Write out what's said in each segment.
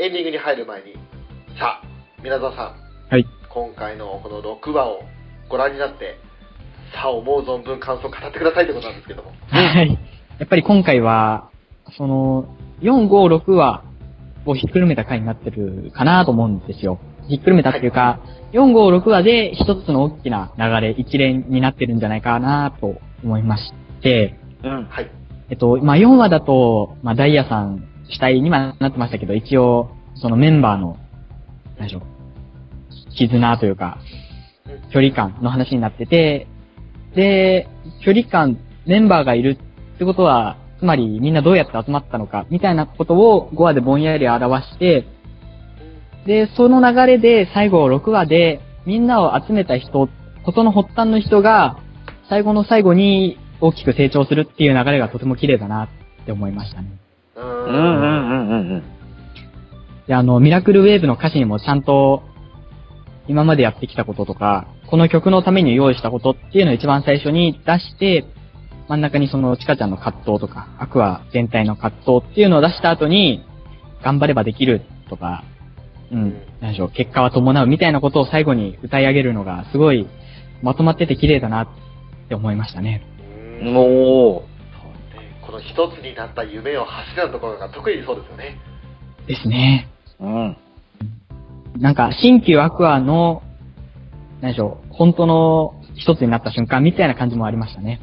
エンディングに入る前に、さあ、皆沢さん。はい。今回のこの6話をご覧になって、さあ、思う存分感想を語ってくださいってことなんですけども。はい。やっぱり今回は、その、4、5、6話をひっくるめた回になってるかなと思うんですよ。ひっくるめたっていうか、4、5、6話で一つの大きな流れ、一連になってるんじゃないかなと思いまして、うん。はい。えっと、まあ、4話だと、まあ、ダイヤさん主体にはなってましたけど、一応、そのメンバーの、何でしょう、絆というか、距離感の話になってて、で、距離感、メンバーがいるってことは、つまりみんなどうやって集まったのか、みたいなことを5話でぼんやり表して、で、その流れで最後6話でみんなを集めた人、ことの発端の人が最後の最後に大きく成長するっていう流れがとても綺麗だなって思いましたね。うんうんうんうんうん。で、あの、ミラクルウェーブの歌詞にもちゃんと今までやってきたこととか、この曲のために用意したことっていうのを一番最初に出して、真ん中にそのチカちゃんの葛藤とか、アクア全体の葛藤っていうのを出した後に、頑張ればできるとか、うん、なんでしょう、結果は伴うみたいなことを最後に歌い上げるのがすごいまとまってて綺麗だなって思いましたね。もう、この一つになった夢を走るところが特にそうですよね。ですね。うん。なんか、新旧アクアの、なんでしょう、本当の一つになった瞬間みたいな感じもありましたね。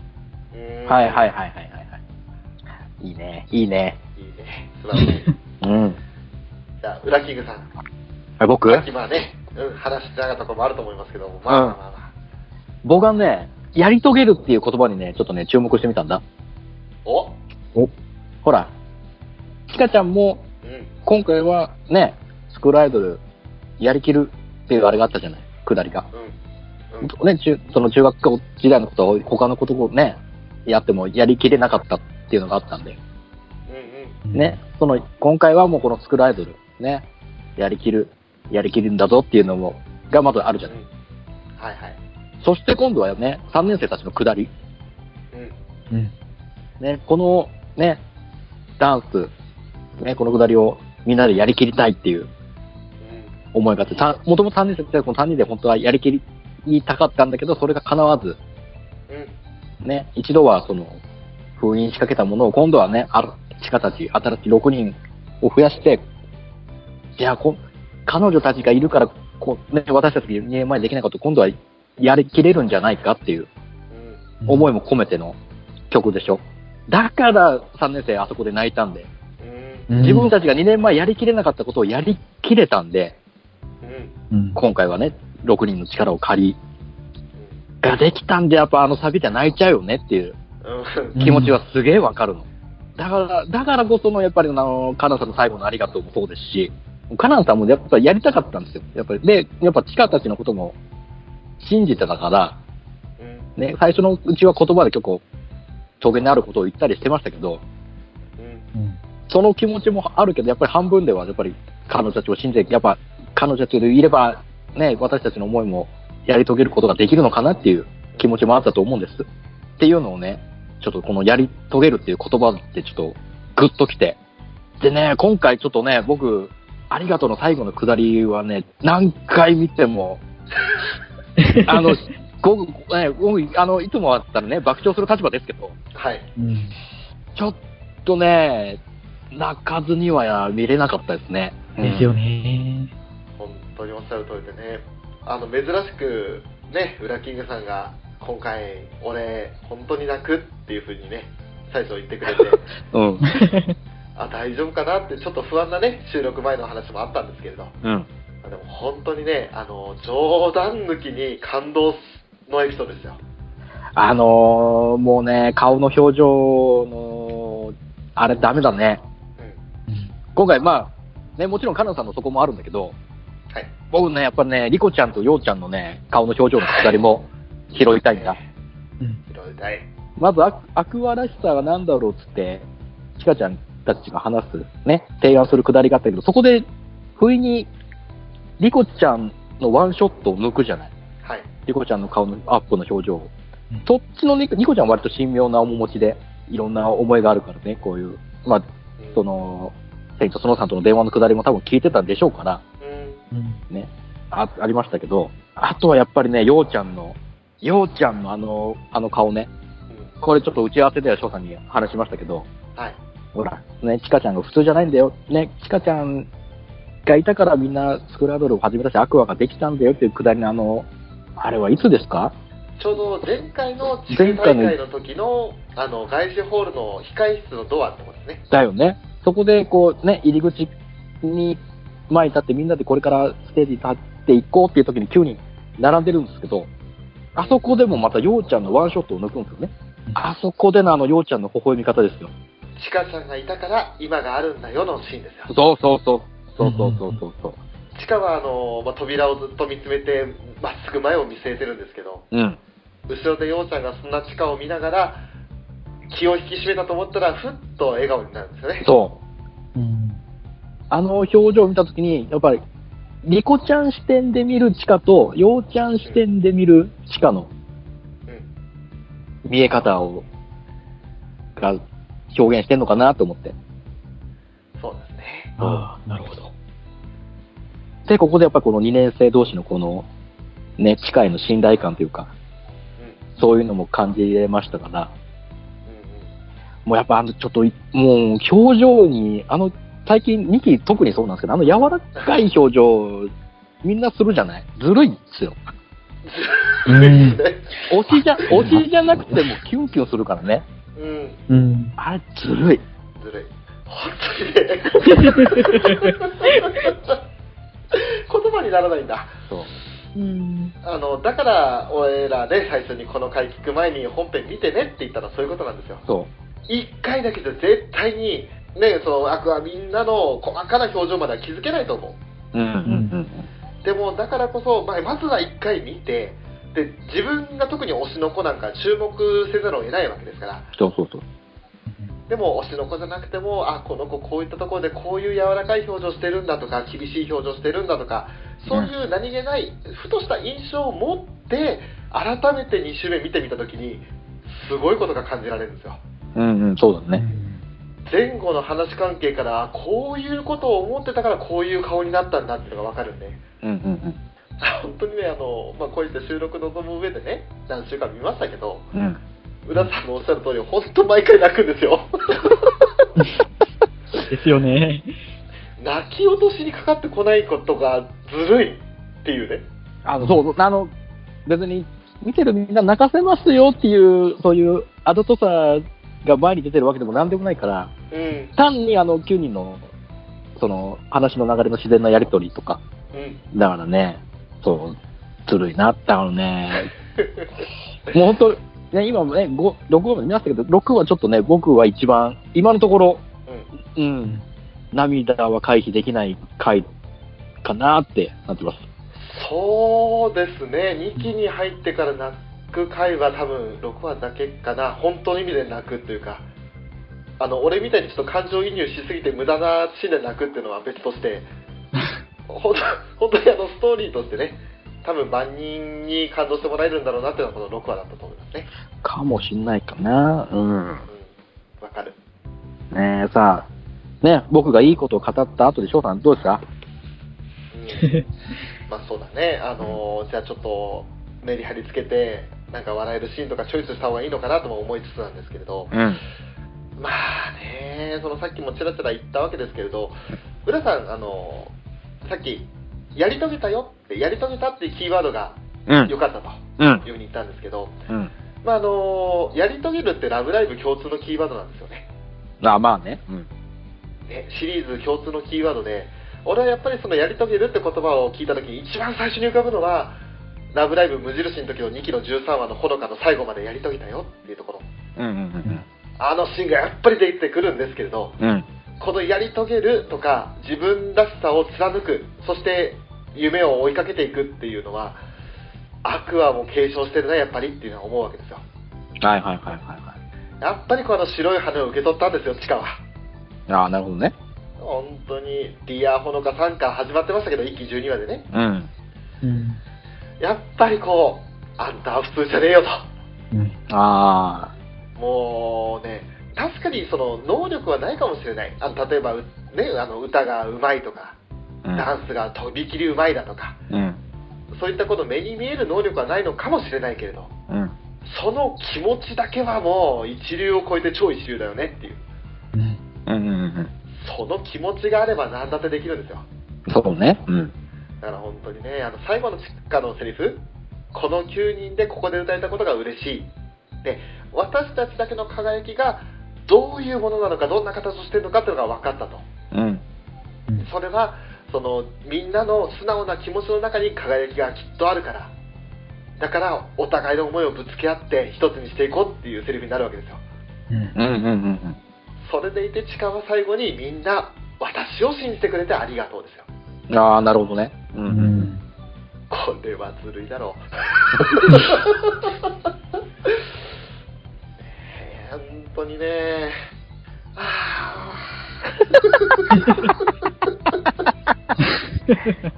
うんはいはいはいはいはいはい。いいね、いいね。いいね。素晴らしい。うん。じゃあ、ウラキングさん。あ僕？さっきまあね、うん、話してなかったところもあると思いますけども、まあまあまあまあ。僕はね、やり遂げるっていう言葉にね、ちょっとね、注目してみたんだ。おほら、チカちゃんも、うん。今回はね、スクールアイドル、やりきるっていうあれがあったじゃない、くだりが。うん。うん。ね、中、その中学校時代のことを、他のことをね、やってもやりきれなかったっていうのがあったんで、うんね、その、今回はもうこのスクールアイドル、ね、やりきる、やりきるんだぞっていうのも、がまずあるじゃうん。ない。はいはい。そして今度はね、3年生たちの下り、うん。うん。ね、このね、ダンス、ね、この下りをみんなでやりきりたいっていううん。思いがあって、たもともと3年生ってこの3人で本当はやりきりたかったんだけど、それが叶わず、うん。ね、一度はその、封印しかけたものを今度はね、ある、地下たち、新しい6人を増やして、じゃあこ、彼女たちがいるから、こう、ね、私たち2年前にできないこと、今度はやりきれるんじゃないかっていううん。思いも込めての曲でしょ。だから3年生あそこで泣いたんで、うん。うん自分たちが2年前やりきれなかったことをやりきれたんで、うん。うん。今回はね、6人の力を借り、ができたんで、やっぱあのサビで泣いちゃうよねっていううん。気持ちはすげえわかるの。だから、だからこその、やっぱりあの、カナンさんの最後のありがとうもそうですし、カナンさんもやっぱやりたかったんですよ。やっぱり。で、やっぱチカたちのことも信じてたから、うん。ね、最初のうちは言葉で結構、峠にあることを言ったりしてましたけど、うん。うん。その気持ちもあるけど、やっぱり半分では、やっぱり彼女たちを信じて、やっぱ彼女たちでいれば、ね、私たちの思いもやり遂げることができるのかなっていう気持ちもあったと思うんです。っていうのをね、ちょっとこのやり遂げるっていう言葉ってちょっとグッときて。でね、今回ちょっとね、僕、ありがとうの最後のくだりはね、何回見ても、あの、僕、ね、僕、あの、いつもだったらね、爆笑する立場ですけど、はい。うん。ちょっとね、泣かずには見れなかったですね。ですよね。本当におっしゃる通りでね、あの、珍しく、ね、ウラキングさんが、今回、俺、本当に泣くっていうふうにね、最初言ってくれて、うん。あ、大丈夫かなって、ちょっと不安なね、収録前の話もあったんですけれど、うん。でも本当にね、あの、冗談抜きに感動のエピソードですよ。あのー、もうね、顔の表情の、あれダメだね。うん。うん今回まあ、ね、もちろんカナさんのそこもあるんだけど、はい。僕ね、やっぱね、リコちゃんとヨウちゃんのね、顔の表情のくだりも拾いたいんだ。うん。拾いたい。まずアク、アクアらしさが何だろうっつって、チカちゃんたちが話す、ね、提案するくだりがあったけど、そこで、不意に、リコちゃんのワンショットを抜くじゃない。はい。リコちゃんの顔のアップの表情をうん。そっちのニコニコちゃんは割と神妙な面持ちで、いろんな思いがあるからね、こういう、まあ、うんそ、の、セイントスノーさんとの電話のくだりも多分聞いてたんでしょうから、うん。うん。ね、あ、ありましたけど、あとはやっぱりね、ようちゃんの、ようちゃんのあの、あの顔ね、うん。これちょっと打ち合わせでは翔さんに話しましたけど、はい。ほら、ね、チカちゃんが普通じゃないんだよ。ね、チカちゃんがいたからみんなスクラドルを始めたし、アクアができたんだよっていうくだりのあの、あれはいつですか？ちょうど前回の地区大会の時の、あの、外資ホールの控室のドアってことですね。だよね。そこでこうね、入り口に前に立ってみんなでこれからステージに立っていこうっていう時に9人並んでるんですけど、あそこでもまたようちゃんのワンショットを抜くんですよね。あそこでのあのようちゃんの微笑み方ですよ。チカちゃんがいたから今があるんだよのシーンですよ。そうそうそう。そうそうそうそうそう。チカはあの、まあ、扉をずっと見つめて、まっすぐ前を見据えてるんですけど、うん。後ろでようちゃんがそんなチカを見ながら、気を引き締めたと思ったら、ふっと笑顔になるんですよね。そう。うん。あの表情を見たときに、やっぱり、リコちゃん視点で見るチカと、ヨウちゃん視点で見るチカのうん。見え方を、が表現してんのかなと思って。そうですね。ああ、なるほど。で、ここでやっぱりこの2年生同士のこの、ね、チカへの信頼感というか、うん。そういうのも感じれましたから、うんうん。もうやっぱあの、ちょっとい、もう表情に、あの、最近2期特にそうなんですけど、あの柔らかい表情、みんなするじゃない？ずるいんですよ。うん推しじゃ、推しじゃなくてもキュンキュンするからね。うん。うん。あれずるい。ずるい。本当にね。言葉にならないんだ。そう。うん。あの、だから、俺らね、最初にこの回聞く前に本編見てねって言ったらそういうことなんですよ。そ一回だけじゃ絶対に、ね、その、アクアみんなの細かな表情までは気づけないと思う。う。うんうんうん。でも、だからこそ、まあまずは一回見て、で、自分が特に推しの子なんか注目せざるを得ないわけですから。そうそうそう。でも、推しの子じゃなくても、あ、この子こういったところでこういう柔らかい表情してるんだとか、厳しい表情してるんだとか、そういう何気ない、ふとした印象を持って、改めて2周目見てみたときに、すごいことが感じられるんですよ。うんうん、そうだね。前後の話関係から、こういうことを思ってたからこういう顔になったんだっていうのがわかるんで、うんうんうん。本当にね、あの、まあ、こういった収録の望む上でね、何週間見ましたけど、うん。浦さんのおっしゃる通り、本当毎回泣くんですよ。ですよね。泣き落としにかかってこないことがずるいっていうね。あの、そう、あの、別に、見てるみんな泣かせますよっていう、そういう、あどとさが前に出てるわけでもなんでもないから、うん、単にあの、9人の、その、話の流れの自然なやりとりとか、うん。だからね、そう、ずるいなったのね。もう本当、ね、今もね、5、6話まで見ましたけど、6はちょっとね、僕は一番、今のところ、うん。うん、涙は回避できない回かなってなってます。そうですね、2期に入ってから泣く回は多分6話だけかな、本当の意味で泣くというか、あの俺みたいにちょっと感情移入しすぎて無駄なシーンで泣くっていうのは別として、本当本当にあのストーリーとしてね、多分万人に感動してもらえるんだろうなっていうのはこの6話だったと思いますね。かもしんないかな。うん。うん、わかる。ねえ、さあ、ね、僕がいいことを語った後で翔さんどうですか？うん、まあそうだね、あのじゃあちょっとメリハリつけて、なんか笑えるシーンとかチョイスした方がいいのかなとも思いつつなんですけれど、うん。まあね、そのさっきもちらちら言ったわけですけれど、浦さん、あのさっき、やり遂げたよって、やり遂げたっていうキーワードがうん。良かったとうんいう。ふうに言ったんですけど、うん。まああのやり遂げるってラブライブ共通のキーワードなんですよね。あ、まあね。うん。ねシリーズ共通のキーワードで、俺はやっぱりそのやり遂げるって言葉を聞いたときに一番最初に浮かぶのは、ラブライブ無印の時の2期の13話のほのかの最後までやり遂げたよっていうところ。うんうんあのシーンがやっぱり出てくるんですけれど、うん。うん。このやり遂げるとか自分らしさを貫くそして夢を追いかけていくっていうのはアクアも継承してるなやっぱりっていうのは思うわけですよはいはいはいはいはい。やっぱりこの白い羽を受け取ったんですよチカはああ、なるほどね。本当にディアほのか3巻始まってましたけど1期12話でねうん。うん。やっぱりこうあんたは普通じゃねえようん。あともうね確かにその能力はないかもしれないあの例えばうね、あの歌がうまいとか、うん。ダンスがとびきりうまいだとか、うん。そういったこの目に見える能力はないのかもしれないけれど、うん。その気持ちだけはもう一流を超えて超一流だよねっていう、うん。うん。うん。その気持ちがあれば何だってできるんですよ。そうね。うん。だから本当にね、あの最後のチッカのセリフ、この9人でここで歌えたことが嬉しい。で、私たちだけの輝きがどういうものなのか、どんな形をしているのかっていうのが分かったと。うん。それは、そのみんなの素直な気持ちの中に輝きがきっとあるから。だから、お互いの思いをぶつけ合って一つにしていこうっていうセリフになるわけですよ。うん。うん。うん。うん。それでいて、チカは最後にみんな、私を信じてくれてありがとうですよ。うん。ああ、なるほどね。う。うんん。これはずるいだろう。本当にね。あ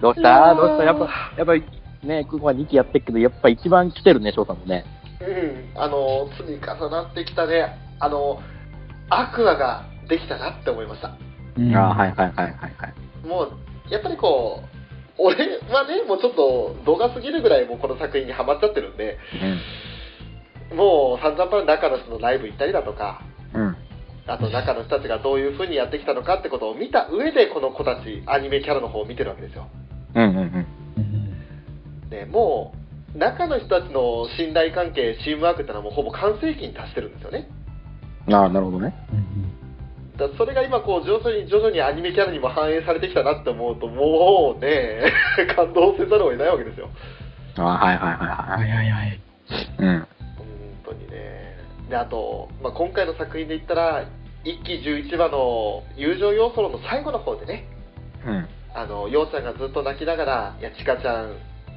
どうした？どうした？やっぱ、やっぱり、ね、ここは2期やってるけど、やっぱ一番来てるね、翔さんもね。ーうん、あの、積み重なってきたね、あの、アクアができたなって思いました。うんああ、はいはいはいはいはい。もう、やっぱりこう、俺はね、もうちょっと動画すぎるぐらいもうこの作品にハマっちゃってるんで、もう散々パン中の人のライブ行ったりだとか、うん。うん。あと中の人たちがどういう風にやってきたのかってことを見た上でこの子たちアニメキャラの方を見てるわけですようんうんうん。でもう中の人たちの信頼関係チームワークってのはもうほぼ完成期に達してるんですよねうん。ああ、なるほどね。うん。だからそれが今こう徐々に徐々にアニメキャラにも反映されてきたなって思うともうね 感動せざるを得ないわけですよああ、はいはいはいははいい。はいはい。うん。であと、まあ、今回の作品で言ったら1期11話の友情要素の最後の方でねうん。あの、ようちゃんがずっと泣きながら、いや、ちかちゃん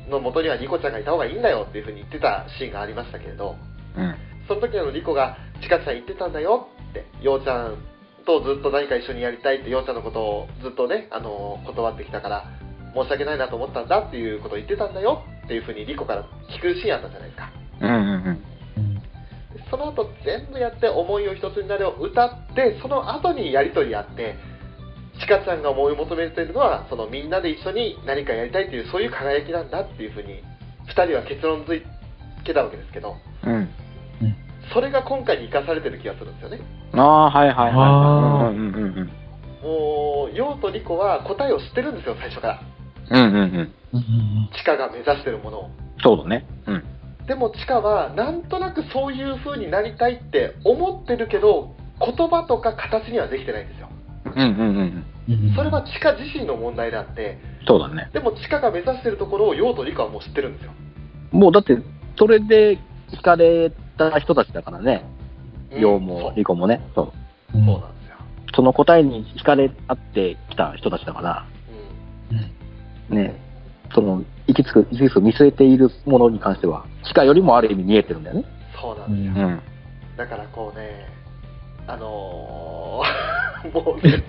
の元にはリコちゃんがいた方がいいんだよっていう風に言ってたシーンがありましたけれど、うん。その時のリコが、ちかちゃん言ってたんだよって、ようちゃんとずっと何か一緒にやりたいって、ようちゃんのことをずっとね、あの、断ってきたから、申し訳ないなと思ったんだっていうことを言ってたんだよっていう風にリコから聞くシーンあったじゃないですか。うんうんうん。うん。その後全部やって思いを一つになれを歌ってその後にやり取りあってちかちゃんが思い求めているのはそのみんなで一緒に何かやりたいというそういう輝きなんだっていうふうに2人は結論づけたわけですけどうん。それが今回に生かされてる気がするんですよねああ、はいはいあはい。うんうんうんうん。もう陽とリコは答えを知ってるんですよ最初からうんうんうん。うん。チカが目指してるものをそうだね。うん。でもチカはなんとなくそういう風になりたいって思ってるけど言葉とか形にはできてないんですようんうんうん。うん。それはチカ自身の問題であってそうだね。でもチカが目指してるところを陽とリカはもう知ってるんですよ、もうだって、それで惹かれた人たちだからね。うん陽もリコもね。そう。そうそうなんですよ、その答えに惹かれ合ってきた人たちだから、うんね。その、行き着く、行き着く見据えているものに関しては、地下よりもある意味見えてるんだよね。そうなんですよ、うんうん。だからこうねあのー もうね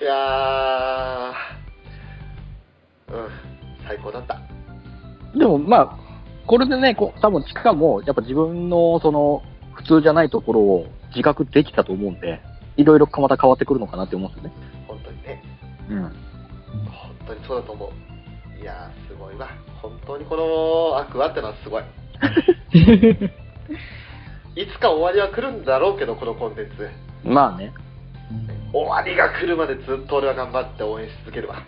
いやーうん最高だったでもまあ、これでね、こう多分地下も、やっぱ自分のその、普通じゃないところを自覚できたと思うんで、いろいろまた変わってくるのかなって思うんですよね。本当にねうん。本当にそうだと思う。いやーすごいわ。本当にこのアクアってのはすごい。いつか終わりは来るんだろうけどこのコンテンツ。まあね、終わりが来るまでずっと俺は頑張って応援し続けるわ。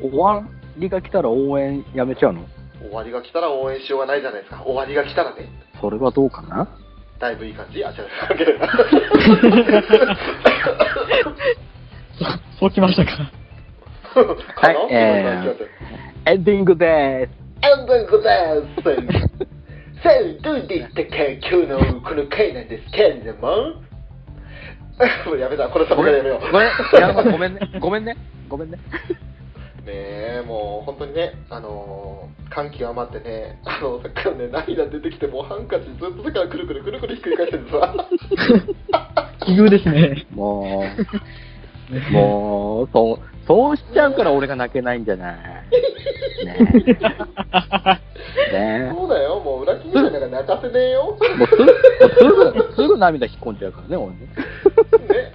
終わりが来たら応援やめちゃうの？終わりが来たら応援しようがないじゃないですか。終わりが来たらね。それはどうかな？だいぶいい感じ？あ違う。関係ない。な そうきましたか。はいえー。エンディングでエンディングです。さあどうでしたか今日のこの回なんですけれどもやめたこれ。さ僕がやめようごめん、いやごめんね、ごめんね、ごめんね。ねえもう本当にねあのー感極まって？ねあのさっきからね涙出て？きて？もうハンカチずっとだからくるくるくるくるひっくり返して？るんですわ奇遇ですね。もう、もう、そう、そうしちゃうから俺が泣けないんじゃない？ねねそうだよ、もう裏切りなんか泣かせねえよ。もうすぐ、すぐ、涙引っ込んじゃうからね、俺ね。ね。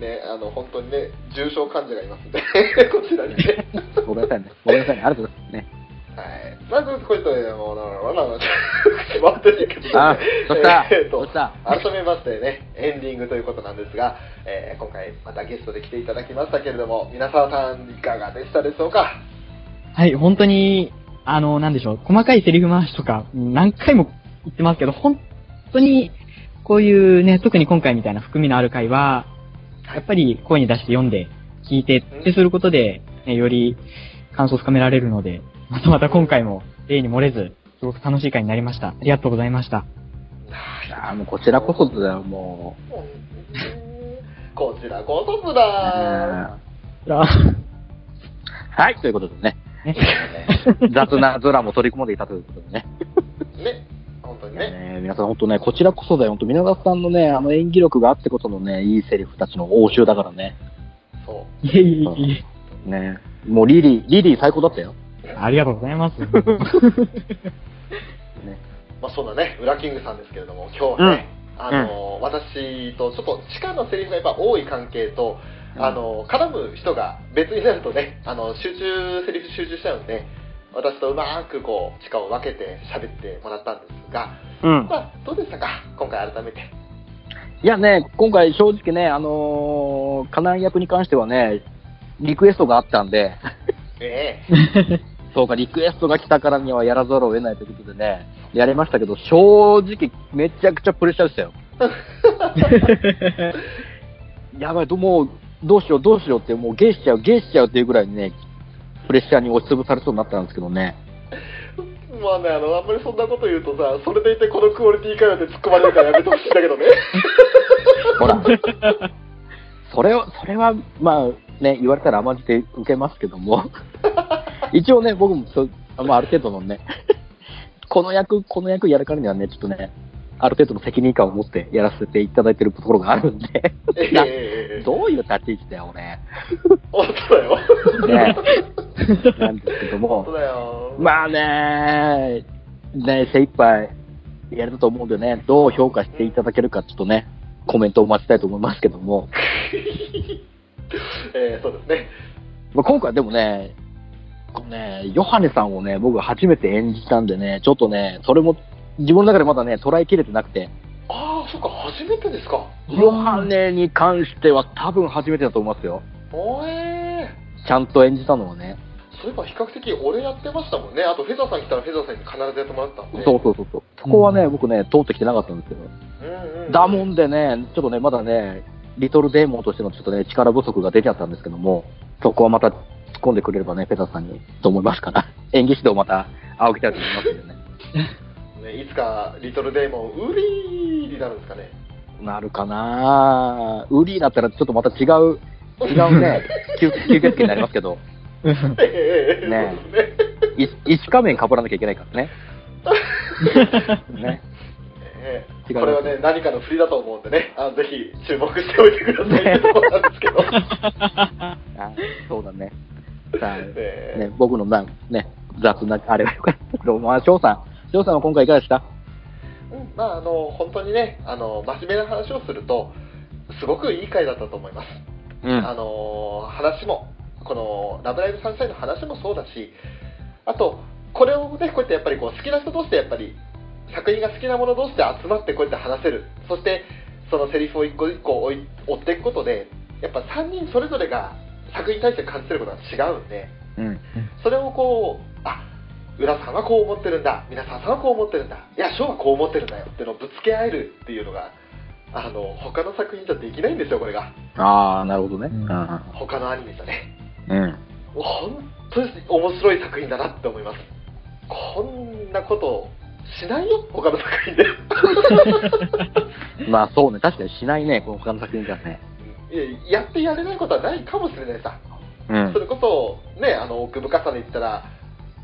ね、あの、本当にね、重症患者がいますんで、こちらにね。ごめんなさいね。ごめんなさいね。ありがとうございます。ね。はい。まず、こういった、もう、ならならなら、決まってるけど、あどうしたえー改めましてね、エンディングということなんですが、えー今回またゲストで来ていただきましたけれども、皆沢さんいかがでしたでしょうか？はい、本当に、あの、なんでしょう、細かいセリフ回しとか、何回も言ってますけど、本当に、こういうね、特に今回みたいな含みのある回は、やっぱり声に出して読んで、聞いてってすることで、ね、より感想を深められるので、またまた今回も例に漏れず、すごく楽しい回になりました。ありがとうございました。いやーもうこちらこそだよ、もうんこちらこそ。だね はい、ということでね。ね 雑なドラも取り込んでいたということでね。ね、本当にね。ね皆さん本当ね、こちらこそだよ。本当皆川さんのね、あの演技力があってことのね、いいセリフたちの応酬だからね。そいえいえいえ。ね。もうリリー、リリー最高だったよ。ありがとうございます。ね。う。まあ、そんなね、ウラキングさんですけれども、今日はね、あの、私とちょっと地下のセリフがやっぱ多い関係と、あの、絡む人が別になるとね、あの、集中、セリフ集中しちゃうんで、私とうまくこう、地下を分けて喋ってもらったんですが、うん。まあ、どうでしたか？今回改めて。いやね、今回正直ね、あのー、カナン役に関してはね、リクエストがあったんで、え そうか、リクエストが来たからにはやらざるを得ないということでね、やりましたけど、正直めちゃくちゃプレッシャーでしたよ。やばい、どもう、どうしよう、どうしようって、もうゲーしちゃう、ゲーしちゃうっていうぐらいにね、プレッシャーに押しつぶされそうになったんですけどね。えまあね、あの、あんまりそんなこと言うとさ、それでいてこのクオリティかよって突っ込まれるからやめてほしいんだけどね。ほら。それを、それは、まあね、言われたら甘んじて受けますけども。一応ね、僕もそう、まあある程度のね、この役、この役やるからにはね、ちょっとね、ある程度の責任感を持ってやらせていただいてるところがあるんで、えなえどういう立ち位置だよ、俺。本当だよ。ね、なんですけども、だよ。まあね、ね、精一杯やれたと思うんでね、どう評価していただけるか、ちょっとね、コメントを待ちたいと思いますけども、えーそうですね。まあ、今回でもね、このね、ヨハネさんをね、僕初めて演じたんでね、ちょっとね、それも自分の中でまだね、捉えきれてなくて、ああ、そっか、初めてですか。ヨハネに関しては多分初めてだと思いますよ。おえちゃんと演じたのはね。ー、そういえば比較的俺やってましたもんね。あと、フェザーさん来たらフェザーさんに必ずやってもらったんで。そうそうそうそう。そこはね、うん僕ね、通ってきてなかったんですけど。うんうん。だもんでね、ちょっとね、まだね、リトルデーモンとしてのちょっとね、力不足が出ちゃったんですけども、そこはまた突っ込んでくれればね、ペタさんに、と思いますから、演技指導また仰ぎたいと思いますんでね。ね、いつか、リトルデーモン、ウリーになるんですかね。なるかなウリーだったらちょっとまた違う、違うね、吸吸血鬼になりますけど、ええねそうですね。い石仮面被らなきゃいけないからね。ね。ええ違いますこれはね、何かの振りだと思うんでね、あのぜひ注目しておいてくださいってところなんですけど。あそうだね。さあ、ええね、僕のな、ね、雑な、あれがよかったけど、まあ、翔さん。翔さんは今回いかがでした？うんまあ、あの、本当にね、あの、真面目な話をすると、すごくいい回だったと思います。うあの話も、このラブライブサンシャインの話もそうだし、あと、これをね、こうやってやっぱりこう好きな人同士でやっぱり、作品が好きなもの同士で集まってこうやって話せる、そしてそのセリフを一個一個追っていくことで、やっぱ3人それぞれが作品に対して感じてることが違うんで、うん。それをこう、あ浦さんはこう思ってるんだ、皆さんさんはこう思ってるんだ、いや、翔はこう思ってるんだよっていうのをぶつけ合えるっていうのが、あの他の作品じゃできないんですよ、これが。ああ、なるほどね。うん他のアニメじゃね。うん。本当に面白い作品だなって思います。こんなことしないよ、他の作品で。まあそうね、確かにしないね、この他の作品じゃね。いややってやれないことはないかもしれないさ。うんそ。れこそ、ね、あの奥深さで言ったら、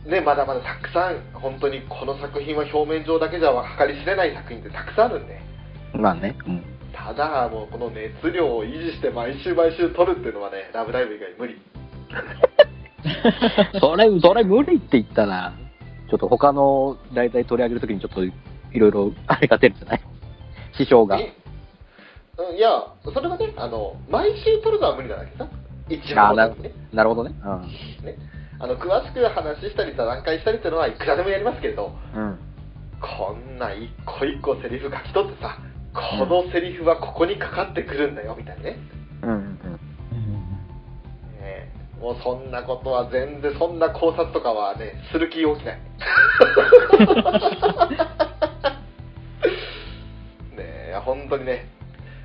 ね、まだまだたくさん、本当にこの作品は表面上だけじゃ計り知れない作品ってたくさんあるんで、まあね。うん。ただ、もうこの熱量を維持して毎週毎週撮るっていうのはね、ラブライブ以外無理。それ、それ無理って言ったら、ちょっと他の題材取り上げるときにちょっといろいろあれが出るんじゃない？師匠が。えうんいや、それはね、あの、毎週撮るのは無理なだけさ。一話ごとにね。なるほどね。うん。あの、詳しく話したり座談会したりっていうのはいくらでもやりますけれど、うん。こんな一個一個セリフ書き取ってさ、このセリフはここにかかってくるんだよ、みたいなね。うんうんうんえーもうそんなことは全然、そんな考察とかはね、する気起きない。ねえ、本当にね、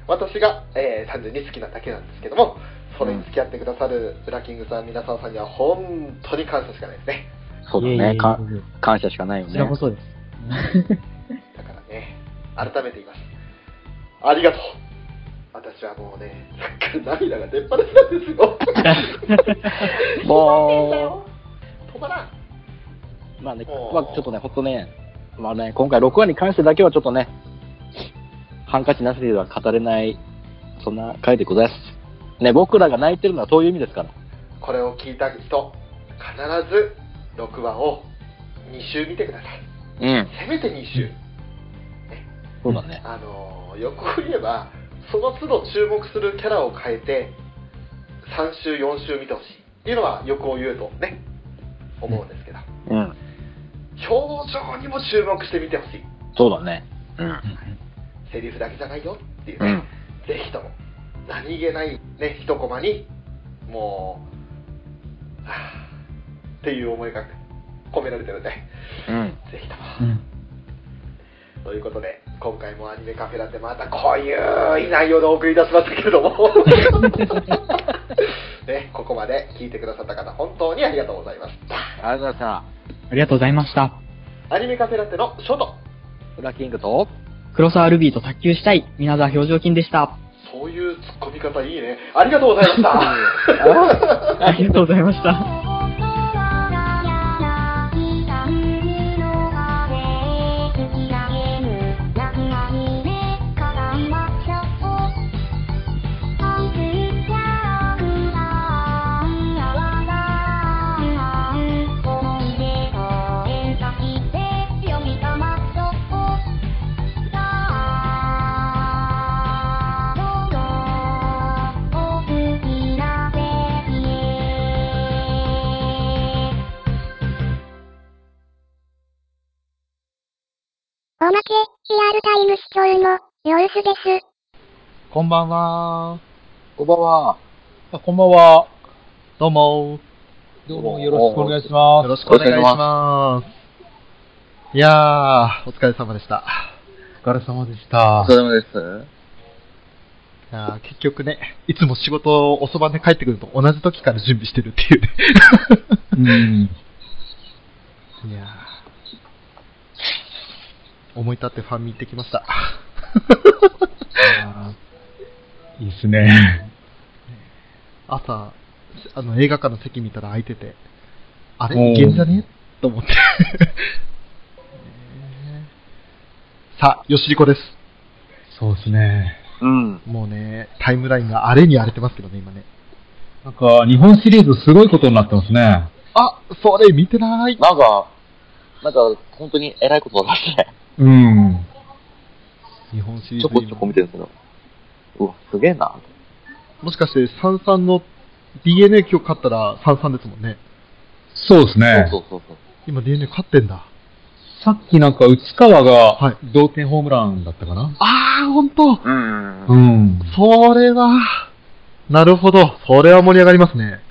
私が、えー単純に好きなだけなんですけども、それに付き合ってくださるブラキングさん、皆さんさんには本当に感謝しかないですね。そうだね。か感謝しかないよねこちらこ。そです。だからね、改めて言います。ありがとう。私はもうね、さっきから涙が出っ放しなんですよ。も止まらん。う、まあね、まあちょっとね、ほんとね、まあね、今回6話に関してだけはちょっとね、ハンカチなしでは語れない、そんな回でございます。ね、僕らが泣いてるのはそういう意味ですから。これを聞いた人、必ず6話を2週見てください。うん。せめて2週。そうだね。あのー、よく言えば、その都度注目するキャラを変えて、3週、4週見てほしいっていうのは欲を言うとね、思うんですけど、うん。表情にも注目してみてほしい。そうだね。うん。セリフだけじゃないよっていうね、うん。ぜひとも、何気ないね、一コマに、もう、っていう思いが込められてるんで、うん。ぜひとも。うん。ということで、今回もアニメカフェラテまたこういう内容でお送りいたしましたけれども、ね、ここまで聞いてくださった方、本当にありがとうございました。ありがとうございました。ありがとうございました。アニメカフェラテのショート、フラキングと、黒沢ルビーと卓球したい、皆沢表情筋でした。そういうツッコミ方いいね。ありがとうございました。ありがとうございました。まけ、リアルタイム視聴の、様子です。こんばんは。こんばんは。あこんばんは。どうも。どうもよろしくお願いします。よろしくお願いします。いやー、お疲れ様でした。お疲れ様でした。お疲れ様です。いやー結局ね、いつも仕事遅番で帰ってくると同じ時から準備してるっていうね。うん。いやー思い立ってファンミ行ってきました。いいっすね。朝、あの映画館の席見たら空いてて、あれ？いけんじゃね？と思って。さあ、よしりこです。そうですね。うん。もうね、タイムラインがあれに荒れてますけどね、今ね。なんか、日本シリーズすごいことになってますね。あ、それ見てない。なんか、なんか、本当に偉いことだね。うん。日本シリーズちょこちょこ見てるけど。うわ、すげえな。もしかして、三々の DNA 今日勝ったら三々ですもんね。そうですね。そうそうそう今 DNA 勝ってんだ。さっきなんか内川はが同点ホームランだったかな、あー、ほんと。うん。うん。それは、なるほど。それは盛り上がりますね。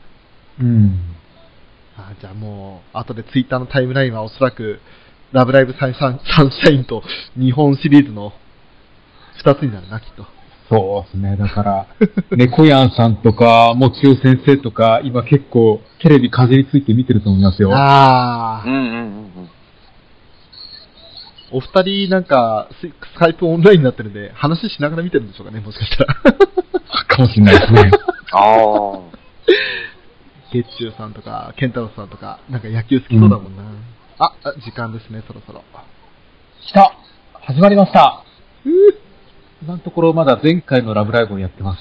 うん。あじゃあもう、後でツイッターのタイムラインはおそらく、ラブライブサンシャインサンシャインと日本シリーズの二つになるな、きっと。そうですね。だから、猫やんさんとか、もちお先生とか、今結構テレビ風について見てると思いますよ。あうんうんうんうん。お二人なんか、ススカイプオンラインになってるんで、話しながら見てるんでしょうかね、もしかしたら。かもしれないですね。ああ。月中さんとか、ケンタロウさんとか、なんか野球好きそうだもんな。あ、あ時間ですね、そろそろ。来た始まりました今のところまだ前回のラブライブをやってます。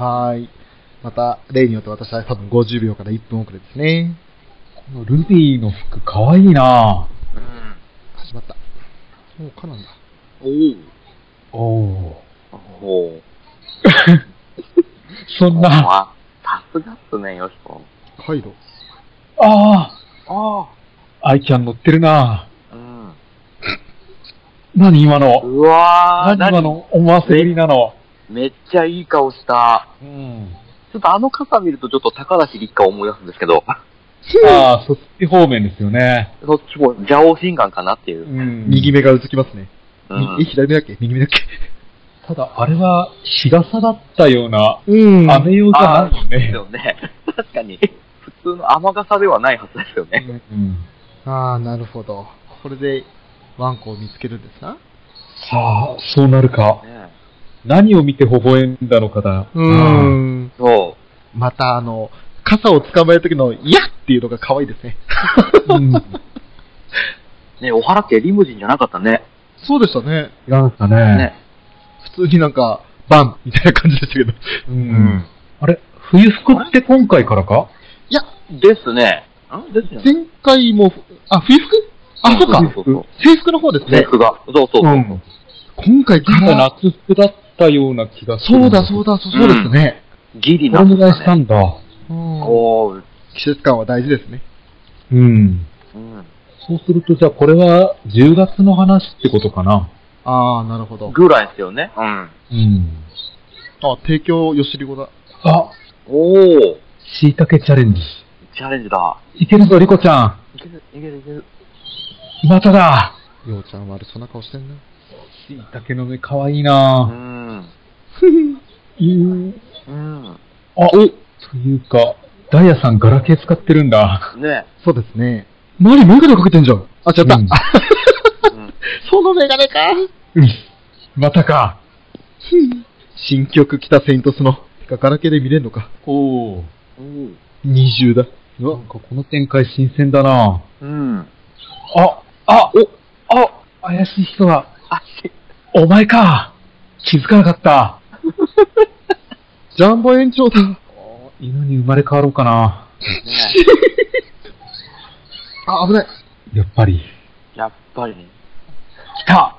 はーい。また、例によって私は多分50秒から1分遅れですね。このルビーの服かわいいなう始まった。もうかなんだ。おおおお。お そんな、あ、さすがっすね、よしこ。カイロ。あああ、アイキャン乗ってるな。あ。うん。何今の？うわー、何今の思わせぶりなの？めっちゃいい顔した。うん。ちょっとあの傘見るとちょっと高梨立花を思い出すんですけど、ああ、そっち方面ですよね。そっちも邪王心眼かなっていうう。ん。右目がうずきますね。うん左目だっけ？右目だっけ？ただ、あれは日傘だったような、うん雨用じゃないよね。ですよね。確かに。普通の雨傘ではないはずですよね。うん。ああ、なるほど。これで、ワンコを見つけるんですな。さあ、そうなるか。ね何を見て微笑んだのかだ。うーん。そまた、あの、傘を捕まえるときの、いやっていうのが可愛いですね。うん。う。ねお原家リムジンじゃなかったね。そうでしたね。違うんですかね。ね。普通になんか、バンみたいな感じでしたけど。うん。あれ冬服って今回からか？いや、ですね。んですよね。前回も、あ、冬服？あ、そうか。制服の方ですね。制服が。そうそうそう。うん。今回ギリなんか夏服だったような気がする。そうだそうだ、そうですね。ギリなんですかね。したんだ。うんおー。季節感は大事ですね。うん。うん。そうすると、じゃあこれは10月の話ってことかな。ああ、なるほど。ぐらいですよね。うん。うん。あ、提供よしりごだ。あ、おー。椎茸チャレンジ。チャレンジだ。いけるぞ、リコちゃん。いける、いける、いける。まただ。ようちゃん悪そうな顔してんな。椎茸の目かわいいうなん。うん。うん。あ、おというか、ダイヤさんガラケー使ってるんだ。ねそうですね。周りメガネかけてんじゃん。あ、違った。うんうん。そのメガネか。うん。またか。新曲北セイントスの。てかガラケーで見れんのか。おお。うん。二重だ。なんかこの展開新鮮だなうん。あ、あ、お、あ、怪しい人が。あ、し、お前か。気づかなかった。ジャンボ延長だ。犬に生まれ変わろうかな。ねあ、危ない。やっぱり。やっぱりね。来た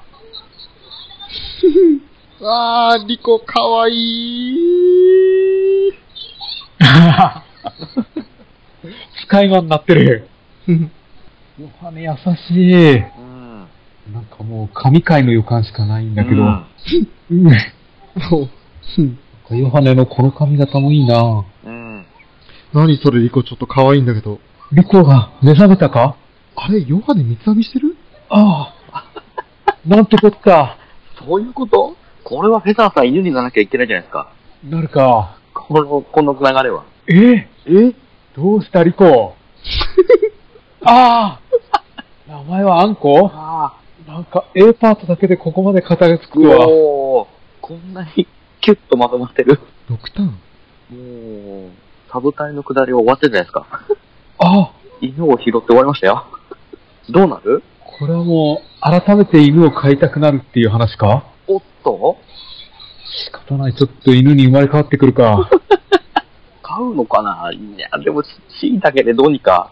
あー、リコかわいい。使い魔になってる。ヨハネ優しい。うん。なんかもう神回の予感しかないんだけど。うんうん。ヨハネのこの髪型もいいなうん。何それ、リコちょっと可愛いんだけど。リコが目覚めたか？あれ、ヨハネ三つ編みしてる？ああ。なんてこった。そういうこと？これはフェザーさん犬にならなきゃいけないじゃないですか。なるか。この、この流れは。え？え？どうしたリコ？ああ名前はアンコあなんか A パートだけでここまで肩がつあ。くわ。おー。こんなにキュッとまとまってる。?6 ターン？もう、サブ隊の下りは終わってるじゃないですか。あ犬を拾って終わりましたよ。どうなる？これはもう、改めて犬を飼いたくなるっていう話か？おっと？仕方ない、ちょっと犬に生まれ変わってくるか。買うのかな？いや、でも、椎茸でどうにか。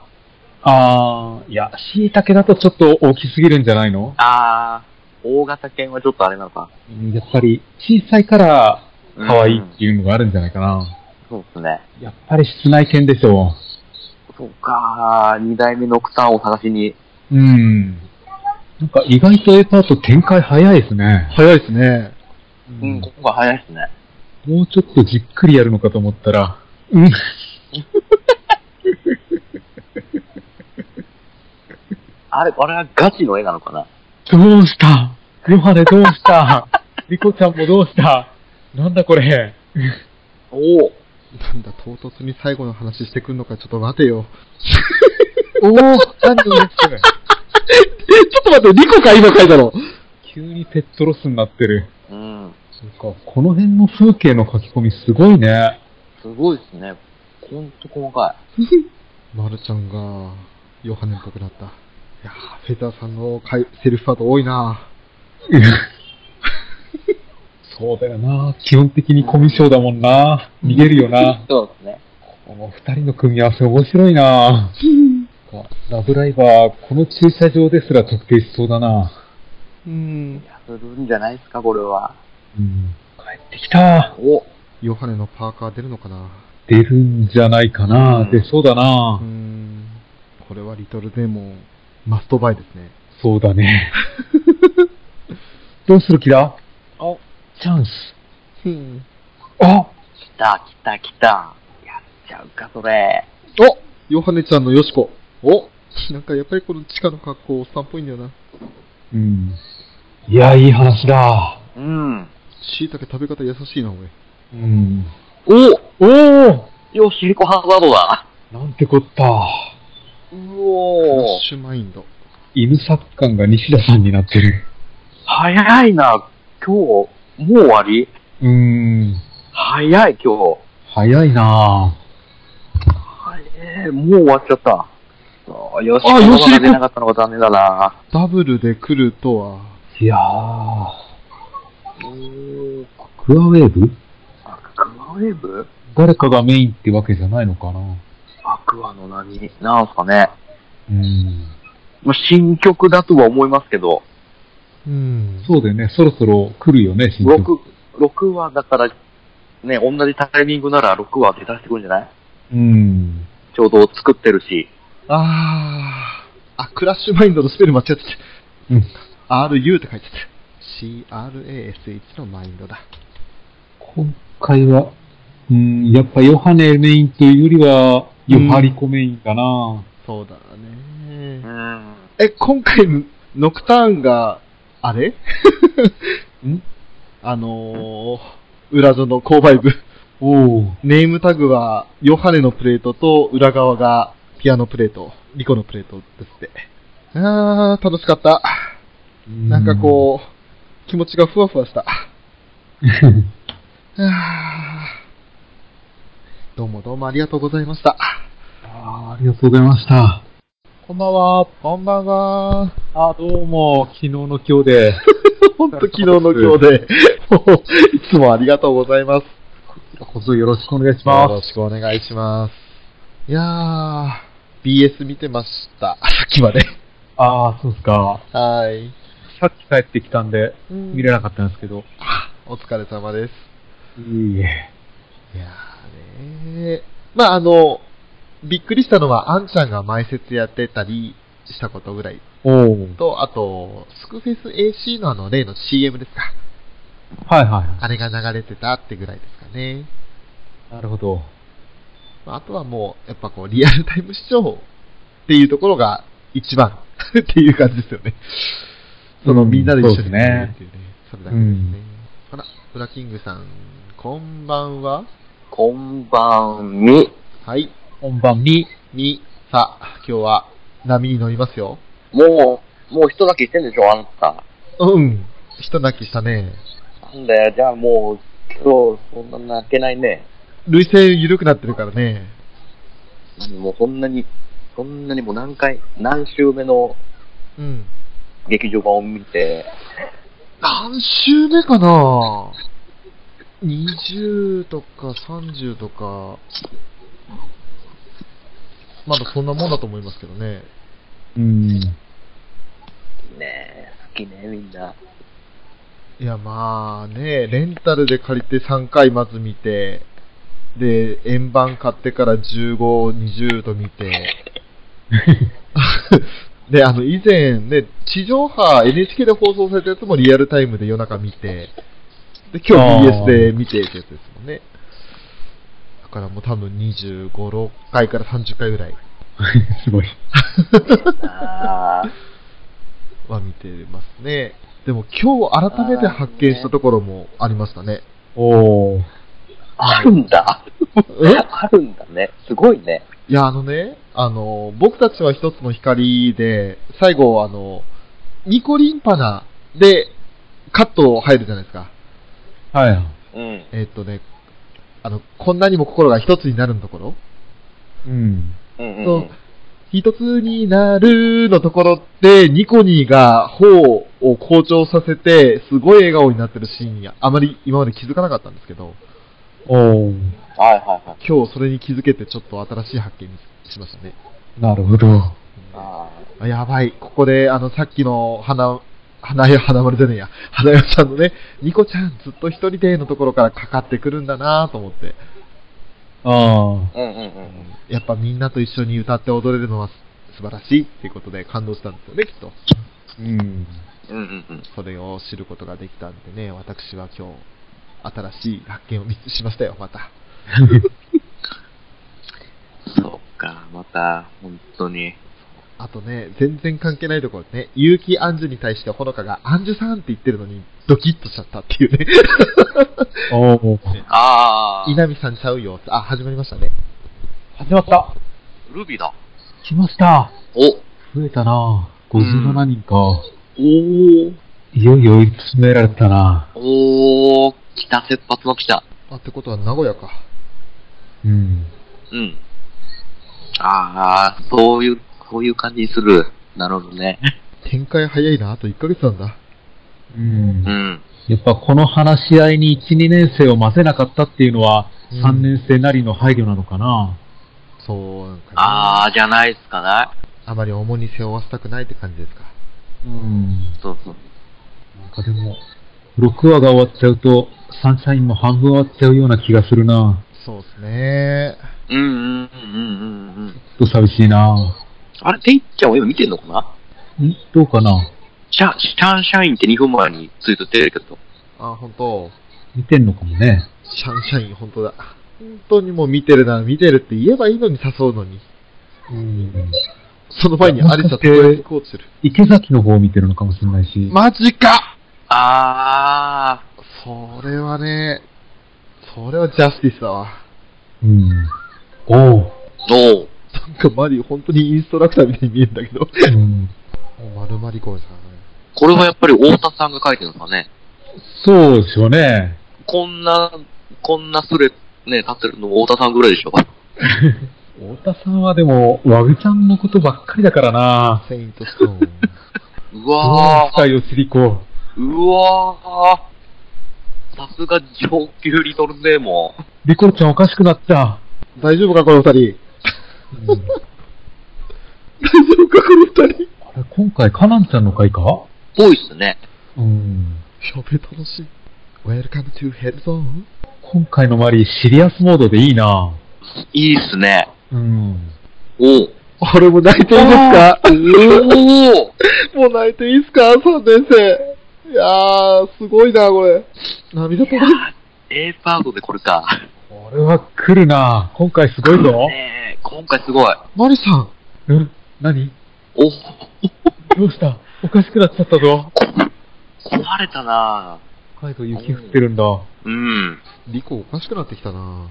あー、いや、椎茸だとちょっと大きすぎるんじゃないの？あー、大型犬はちょっとあれなのか。うんやっぱり、小さいから可愛いっていうのがあるんじゃないかな。そうですね。やっぱり室内犬でしょそうか二代目ノクターンを探しに。う。うん。なんか意外と A パート展開早いですね。早いですね。うん、ここが早いですね。もうちょっとじっくりやるのかと思ったら、うん。あれ、あれはガチの絵なのかな？どうした？ヨハネどうした？リコちゃんもどうした？なんだこれ？おお。なんだ、唐突に最後の話してくんのか、ちょっと待てよ。おお、何です ちょっと待って、リコか今書いたの？急にペットロスになってる。うん。そうか、この辺の風景の書き込みすごいね。すごいですね。ほんと細か マルちゃんが、ヨハネっぽくなった。いやー、フェザーさんのセルフパート多いな そうだよな。基本的にコミュ障だもんな。逃げるよな。そうですね。この二人の組み合わせ面白いな。か。ラブライバー、この駐車場ですら特定しそうだな。うん。するんじゃないですか、これは。うん。帰ってきた。お、ヨハネのパーカー出るのかな？出るんじゃないかな。うん出そうだうな。ん。これはリトルデーモン、マストバイですね。そうだね。どうする気だあ、チャンス。うん。あ来た、来た、来た。やっちゃうか、それ。おヨハネちゃんのヨシコ。おなんかやっぱりこの地下の格好、おっさんっぽいんだよな。うん。いや、いい話だ。うん。椎茸食べ方優しいな、おい。うん。おおおよし、シリコハザードだ。なんてこった。うフラおッシュマインド。犬作官が西田さんになってる。早いな。今日、もう終わり？うーん。早い、今日。早いな早い、もう終わっちゃった。あよし、あよし出なかったのが残念だな。ダブルで来るとは。いやー。アクアウェーブ？アクアウェーブ誰かがメインってわけじゃないのかなアクアの何なんすかね。うん。まあ、新曲だとは思いますけど、うん。そうだよね。そろそろ来るよね、新曲。6、6話だから、ね、同じタイミングなら6話で出してくるんじゃない？うん。ちょうど作ってるし。あー。あ、クラッシュマインドのスペル間違ってた。うん。RU って書いてた。CRASH のマインドだ。今回は、うん、やっぱヨハネメインというよりは、ヨハリコメインかな。そうだうね。ん。え、今回、ノクターンが、あれ？ん？あのー、裏園購買部。おお。ネームタグは、ヨハネのプレートと、裏側がピアノプレート、リコのプレートですって。あー、楽しかった。なんかこう、気持ちがふわふわした。うん。あーどうもどうもありがとうございました。あーありがとうございました。こんばんは。こんばんは。あ、どうも、昨日の今日で。ほんと昨日の今日で、いつもありがとうございます。こそよろしくお願いしよろます。しくお願いします。いやー、BS 見てました。さっきまで。ああ、そうですか。はい。さっき帰ってきたんで、見れなかったんですけど。お疲れ様です。いいえ。いやーねまああの、びっくりしたのは、あんちゃんが前説やってたりしたことぐらいおお。と、あと、スクフェス AC のあの例の CM ですか。はいはい。あれが流れてたってぐらいですかね。なるほど。まああとはもう、やっぱこう、リアルタイム視聴っていうところが一番 っていう感じですよね。その、うんみんなで一緒に見れるっていうね。それだけですね。うんあら、ブラキングさん、こんばんは。こんばんみ。はい。本番に、に、さあ、今日は波に乗りますよ。もう、もう人だけしてんでしょ、あんた。うん。人泣きしたね。なんだよ、じゃあもう、今日、そんな泣けないね。累戦緩くなってるからね。もうそんなに、そんなにもう何回、何週目のうん。劇場版を見て、何週目かな ?20 とか30とか、まだそんなもんだと思いますけどね。うん。ねえ、好きね、みんな。いや、まあね、レンタルで借りて3回まず見て、で、円盤買ってから15、20と見て、で、あの、以前ね、地上波 NHK で放送されたやつもリアルタイムで夜中見て、で、今日 BS で見てってやつですもんね。だからもう多分25、6回から30回ぐらい すごい。は見てますね。でも今日改めて発見したところもありましたね。おお。あるんだ。あるんだね。すごいね。いや、あのね、あの、僕たちは一つの光で、最後、あの、ニコリンパナでカット入るじゃないですか。はい。うん。えっとね、あの、こんなにも心が一つになるのところ、うん。うんうん、う。そうん一つになるのところで、ニコニーが頬を好調させて、すごい笑顔になってるシーンにあまり今まで気づかなかったんですけど、おお。はいはいはい。今日それに気づけてちょっと新しい発見にしましたね。なるほど。ああやばい。ここで、あの、さっきの、花、花屋、花丸じゃねえや。花屋さんのね、ニコちゃんずっと一人でのところからかかってくるんだなと思って。ああ。あ。うんうんうん。やっぱみんなと一緒に歌って踊れるのはす素晴らしいっていうことで感動したんですよね、きっと。うん。うんうんうん。それを知ることができたんでね、私は今日、新しい発見をしましたよ、また。そうか、また、本当に。あとね、全然関係ないところね、結城アンジュに対してほのかが、アンジュさんって言ってるのに、ドキッとしちゃったっていうね。おお。ああ。稲見さんちゃうよ。あ、始まりましたね。始まった。ルビーだ。来ました。お増えたな57人か。おー。いよいよ追い詰められたなおー。来た、切羽の来た。あ、ってことは名古屋か。うん。うん。ああ、そういう、そういう感じにする。なるほどね。展開早いな、あと1ヶ月なんだ。うんう。ん。やっぱこの話し合いに1、2年生を混ぜなかったっていうのは、うん3年生なりの配慮なのかな。そう、なんかね。ああ、じゃないっすかね。あまり重に背負わせたくないって感じですか。うん。そうそう。なんかでも、6話が終わっちゃうと、サンシャインも半分終わっちゃうような気がするな。そうですね。うんうんうんうんうん。ちょっと寂しいな。あれ、ていっちゃんは今見てんのかな？んどうかな？シャ、シャンシャインって2分前にツイートしてるけど。あ、本当見てんのかもね。シャンシャイン、本当だ。本当にもう見てるな、見てるって言えばいいのに誘うのに。うん。その前にアリサとこれこうしてる？池崎の方を見てるのかもしれないし。マジかあそれはね、それはジャスティスだわ。うん。おう。ー。おー。なんかマリ本当にインストラクターみたいに見えるんだけど。うん。丸まりこいさんね。これはやっぱり太田さんが書いてるのかね。そうでしょうね。こんな、こんなスレ、ね、立ってるの太田さんぐらいでしょ。太田さんはでも、ワグちゃんのことばっかりだからな。セイントストーン。うわしたよ、スリコ。ー。うわー。さすが上級リトルネーモン。リコちゃんおかしくなった。大丈夫かこの二人？うん、大丈夫かこの二人。あれ、今回、カナンちゃんの回か？ぽいっすね。うん。やべ、楽しい。Welcome to Headzone. 今回のマリー、シリアスモードでいいないいっすね。うん。おう。俺も泣いていいですか？おーもう泣いていいですか ?3 年生。いやー、すごいな、これ。涙止まる。A パートでこれか。これは来るな今回すごいぞ。ねえ、今回すごい。マリさん。うん何？お、どうした？おかしくなっちゃったぞ。壊れたな北海道雪降ってるんだ。うん。リコおかしくなってきたな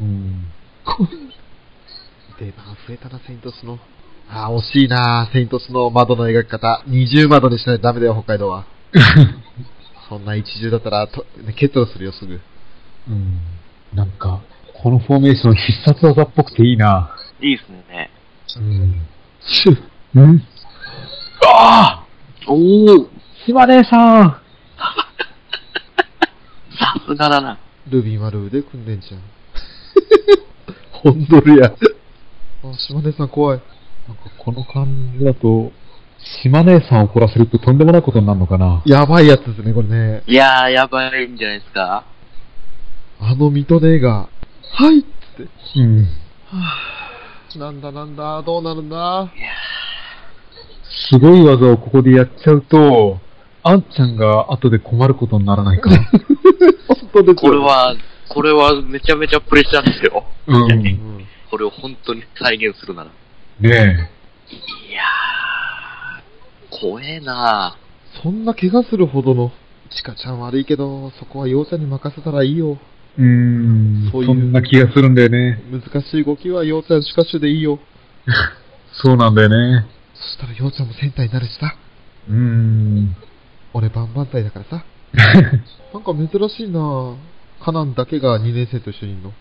うん。出番増えたな、セイントスの。あー、惜しいなセイントスの窓の描き方。二重窓にしないとダメだよ、北海道は。そんな一重だったら、とね、結露するよ、すぐ。うん。なんか、このフォーメーション必殺技っぽくていいな。いいっすね。うん。シュうん？ああおー。島根さん さすがだな。ルビー丸腕組んでんじゃん。ほんとるや。あ、島根さん怖い。なんかこの感じだと、島根さんを怒らせるととんでもないことになるのかな。やばいやつですね、これね。いやー、やばいんじゃないですか。あの水戸姉が、はいっつって。うん。なんだなんだ、どうなるんだ。すごい技をここでやっちゃうと、あんちゃんが後で困ることにならないか。本当ですよこれ、は、これはめちゃめちゃプレッシャーですよ。うん。うねん。これを本当に再現するなら。え。いやー、怖えなそんな怪我するほどの、チカちゃん悪いけど、そこは陽ちゃんに任せたらいいよ。うーん。そういうそんな気がするんだよね。難しい動きは陽ちゃんシカシュでいいよ。そうなんだよね。そしたら陽ちゃんもセンターになるしさ。うーん。俺バンバン隊だからさ。なんか珍しいなカナンだけが2年生と一緒にいるの。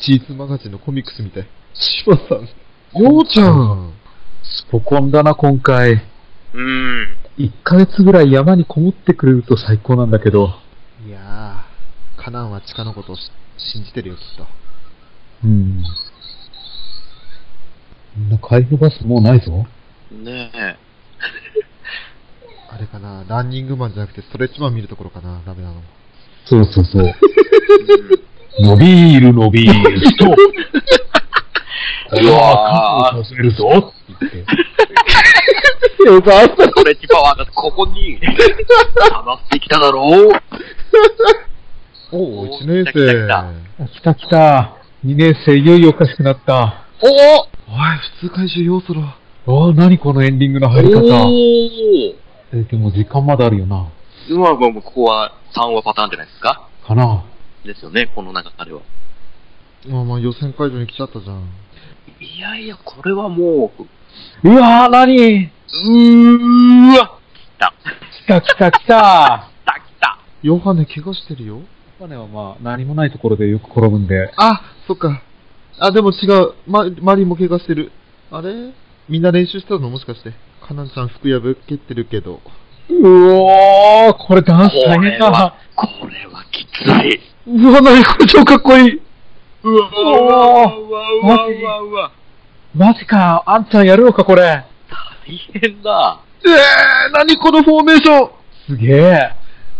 チーズマガジンのコミックスみたい。シマさん。陽ちゃん。スポコンだな、今回。うん。1ヶ月ぐらい山にこもってくれると最高なんだけど。カナンはチカのことをし信じてるよ、きっと。うん。みんな帰りのバスもうないぞ。ねえ。あれかな、ランニングマンじゃなくてストレッチマン見るところかな、ダメなの。そうそうそう。伸びる伸びると、うわぁ、数えるぞって言って。よかった。ストレッチパワーがここに、溜まってきただろう。おお、お1年来た来生。たあ来た来た。2年生、いよいよおかしくなった。おおおい、普通回収要素ろ。おー、何このエンディングの入り方。おえでも時間まだあるよな。ー。まあまあ、ここは3話パターンじゃないですか？かな。ですよね、この中では。まあまあ予選会場に来ちゃったじゃん。いやいや、これはもう、うわー、何？うーわ来た。来た来た来た。来た来た。ヨハネ怪我してるよ。ヨハネはまあ、何もないところでよく転ぶんで。あ、そっか。あ、でも違う。ま、マリンも怪我してる。あれ？みんな練習してたの？もしかして。カナンちゃん服破けてるけど。うおー、これダンス大変これはだ。、これはきつい。うわ、なにこれ超かっこいい。うわうわうわうわうわうわ。マジか、あんちゃんやるのか、これ。大変だ。えー、なにこのフォーメーション。すげえ。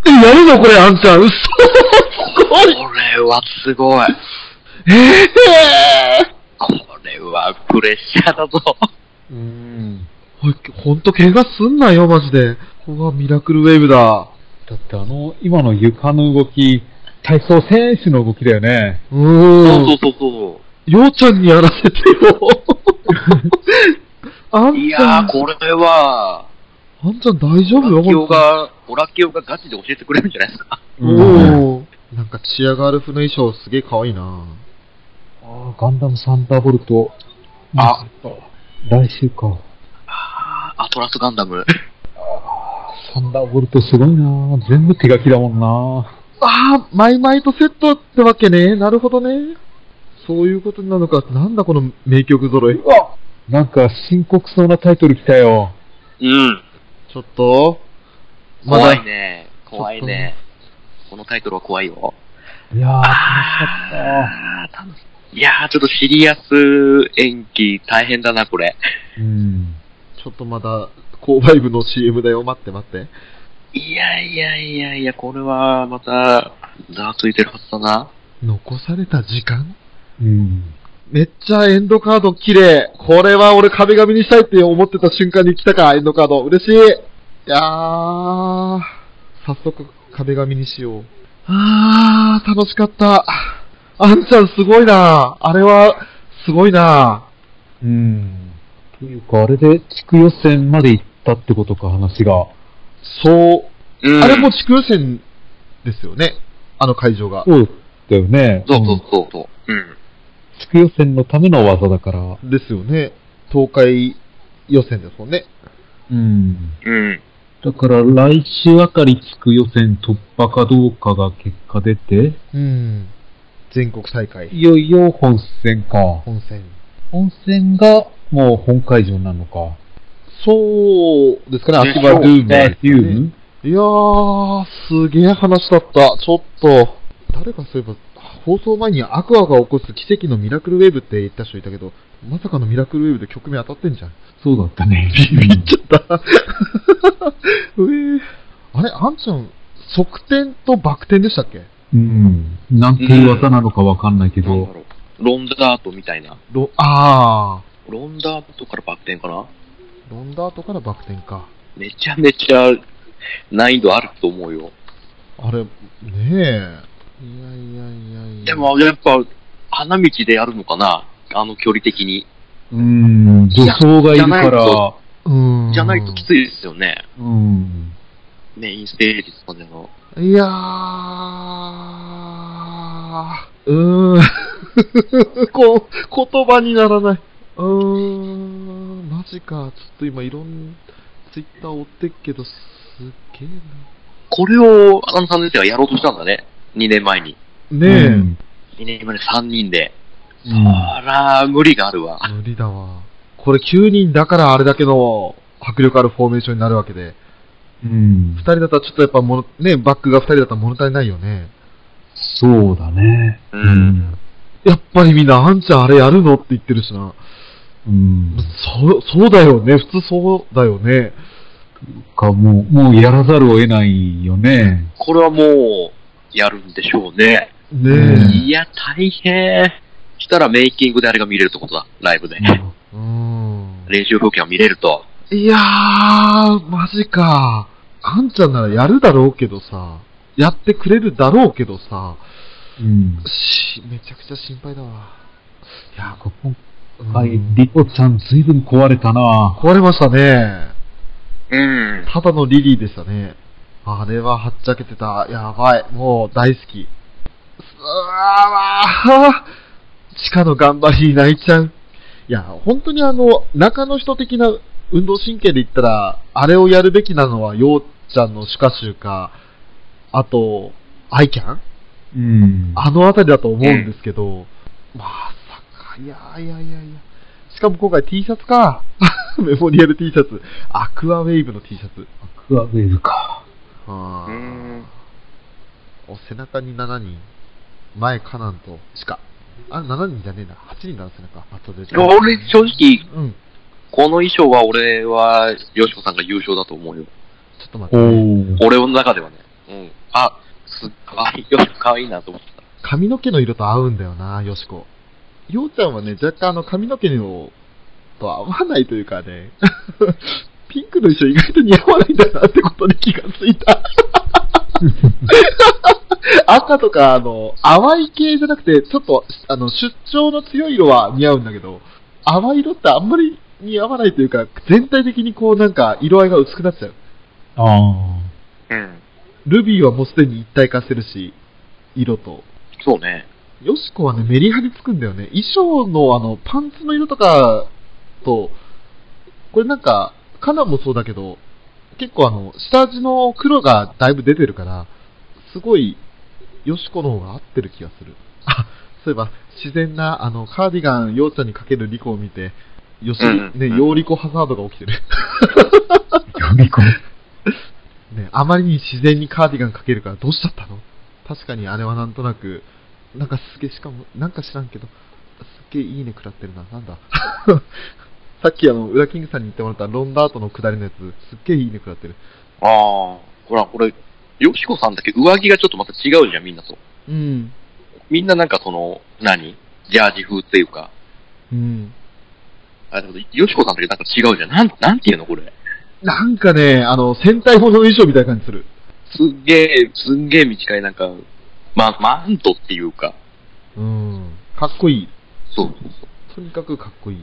え、やるのこれ、あんちゃん。うっそすごい。これはすごい。えー、これはプレッシャーだぞ。うーん。ほほんと怪我すんなよ、マジで。うわ、ミラクルウェーブだ。だってあの、今の床の動き、体操選手の動きだよね。うーん。そうそうそうようちゃんにやらせてよ。あんそう。いちゃん、やー、これは、あんちゃん大丈夫よ、オラキオが、オラキオがガチで教えてくれるんじゃないですか？おー。なんかチアガール風の衣装すげえ可愛いなあーガンダムサンダーボルト。あ、来週か。あーアトラスガンダム。サンダーボルトすごいな全部手書きだもんなああ、マイマイとセットってわけね。なるほどね。そういうことになるのか。なんだこの名曲揃い。なんか深刻そうなタイトル来たよ。うん。ちょっと、ま怖だいね。怖いね。このタイトルは怖いよ。いやー、楽しかあー楽しいやー、ちょっとシリアス演技大変だな、これ。った。うん。ちょっとまだ、購買部の CM だよ。待って待って。いやいやいやいや、これはまた、ざわついてるはずだな。残された時間？うん。めっちゃエンドカード綺麗。これは俺壁紙にしたいって思ってた瞬間に来たか、エンドカード。嬉しい。いやー、早速壁紙にしよう。あー、楽しかった。あんちゃんすごいなあれは、すごいなうん。というか、あれで地区予選まで行ったってことか、話が。そう。うん。あれも地区予選ですよね。あの会場が。そうだよね。そうそうそうそう。うん。地区予選のための技だから。ですよね。東海予選ですもんね。うん。うん。だから来週あたり地区予選突破かどうかが結果出て、うん。全国大会。いよいよ本戦か。本戦。本戦がもう本会場なのか。そうですかね、で秋葉ドゥームーいういやー、すげえ話だった。ちょっと、誰かそういえば、放送前にアクアが起こす奇跡のミラクルウェーブって言った人いたけど、まさかのミラクルウェーブで曲名当たってんじゃん。そうだったね。ビビっちゃった。うえーあれ、あんちゃん、側転とバク転でしたっけ？うん。なんていう技なのかわかんないけど、なんだろう。ロンダートみたいな。ロ、あロンダートからバク転かな？ー、ロンダートからバク転か。めちゃめちゃ難易度あると思うよ。あれ、ねえ。で、もやっぱ、花道でやるのかな？あの距離的に。うん、女装がいるから。じゃないときついですよね。うん。メインステージとかでの。いやー、うーん。こう、言葉にならない。うーん、マジか。ちょっと今いろん、ツイッター追ってっけど、すっげえこれを、あの3年生がやろうとしたんだね。2年前に。な。ねえ、うん2年前に3人で。うんあら、無理があるわ。無理だわ。これ9人だからあれだけの迫力あるフォーメーションになるわけで。うん2。人だったらちょっとやっぱもの、ね、バックが2人だったら物足りないよね。そうだね。うん。やっぱりみんな、あんちゃんあれやるのって言ってるしな。うん。そう、そうだよね。普通そうだよね。か、もう、もうやらざるを得ないよね。これはもう、やるんでしょうね。ねうんいや、大変。したらメイキングであれが見れるってことだ、ライブで。え。うん。練習風景が見れると。いやー、マジか。あんちゃんならやるだろうけどさ、やってくれるだろうけどさ、うん。し、めちゃくちゃ心配だわ。いや、ここうんはい、リコちゃんずいぶん壊れたな壊れましたね。うん。ただのリリーでしたね。あれははっちゃけてた。やばい。もう大好き。うわー地下の頑張りに泣いちゃう。いや、本当にあの、中の人的な運動神経で言ったら、あれをやるべきなのは、ようちゃんのシュカシュか、あと、アイキャン？うん。あのあたりだと思うんですけど、まさか、いやいやいやいや。しかも今回 T シャツか。メモリアル T シャツ。アクアウェイブの T シャツ。アクアウェーブか。あーうんお背中に7人。前カナンとシカ。あ、7人じゃねえな。8人なんですねか。あとで。俺、正直、うん。この衣装は俺は、よしこさんが優勝だと思うよ。ちょっと待って、おね。ー。俺の中ではね。うん。あ、す、い。よしこかわいいなと思った。髪の毛の色と合うんだよな、よしこ。ようちゃんはね、若干あの髪の毛のと合わないというかね、ピンクの衣装意外と似合わないんだなってことに気がついた。赤とか、あの、淡い系じゃなくて、ちょっと、あの、出張の強い色は似合うんだけど、淡い色ってあんまり似合わないというか、全体的にこうなんか色合いが薄くなっちゃう。ああ。うん。ルビーはもうすでに一体化してるし、色と。そうね。よしこはね、メリハリつくんだよね。衣装のあの、パンツの色とかと、これなんか、カナンもそうだけど、結構あの、下地の黒がだいぶ出てるから、すごい、よしこの方が合ってる気がする。あ、そういえば、自然な、あの、カーディガン、ようちゃんにかけるリコを見て、よし、うんね、ようリコハザードが起きてる。呼び込む。ね、あまりに自然にカーディガンかけるからどうしちゃったの？確かにあれはなんとなく、なんかすげえ、しかも、なんか知らんけど、すっげえいいね食らってるな。なんだ？さっきあの、ウラキングさんに言ってもらったロンダートの下りのやつ、すっげえいいね食らってる。ああ。ほら、これ、よしこさんだけ？上着がちょっとまた違うじゃん、みんなと。うん。みんななんかその、何？ジャージ風っていうか。うん。あ、でも、よしこさんだけなんか違うじゃん。なん、なんていうのこれ？なんかね、あの、戦隊ものの衣装みたいな感じする。すっげえ、すんげえ短いなんか、ま、マントっていうか。うん。かっこいい。そうそうそう。とにかくかっこいい。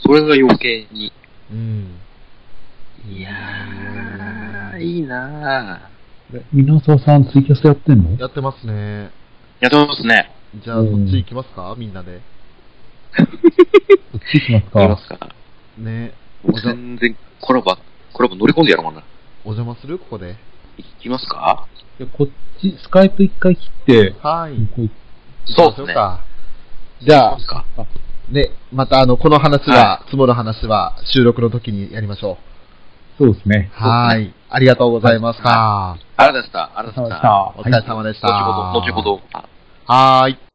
それが余計に。うん。いやー、いいなー。皆沢さんツイキャスやってんの？やってますね。やってますね。じゃあ、そっち行きますか？みんなで。こっち行きますかいきますか。ね。もう全然コラボ、コラボ乗り込んでやろうかな。お邪魔する？ここで。いきますか？でこっち、スカイプ一回切って、はい。向こう行っそうですね。か。じゃあ行きま、すか。ね、またあの、この話は、は積もる話は収録の時にやりましょそうですね。う。はい。ありがとうございました。ありがとうございました。ありがとうございました。お疲れ様でした。後ほど、後ほど。はーい。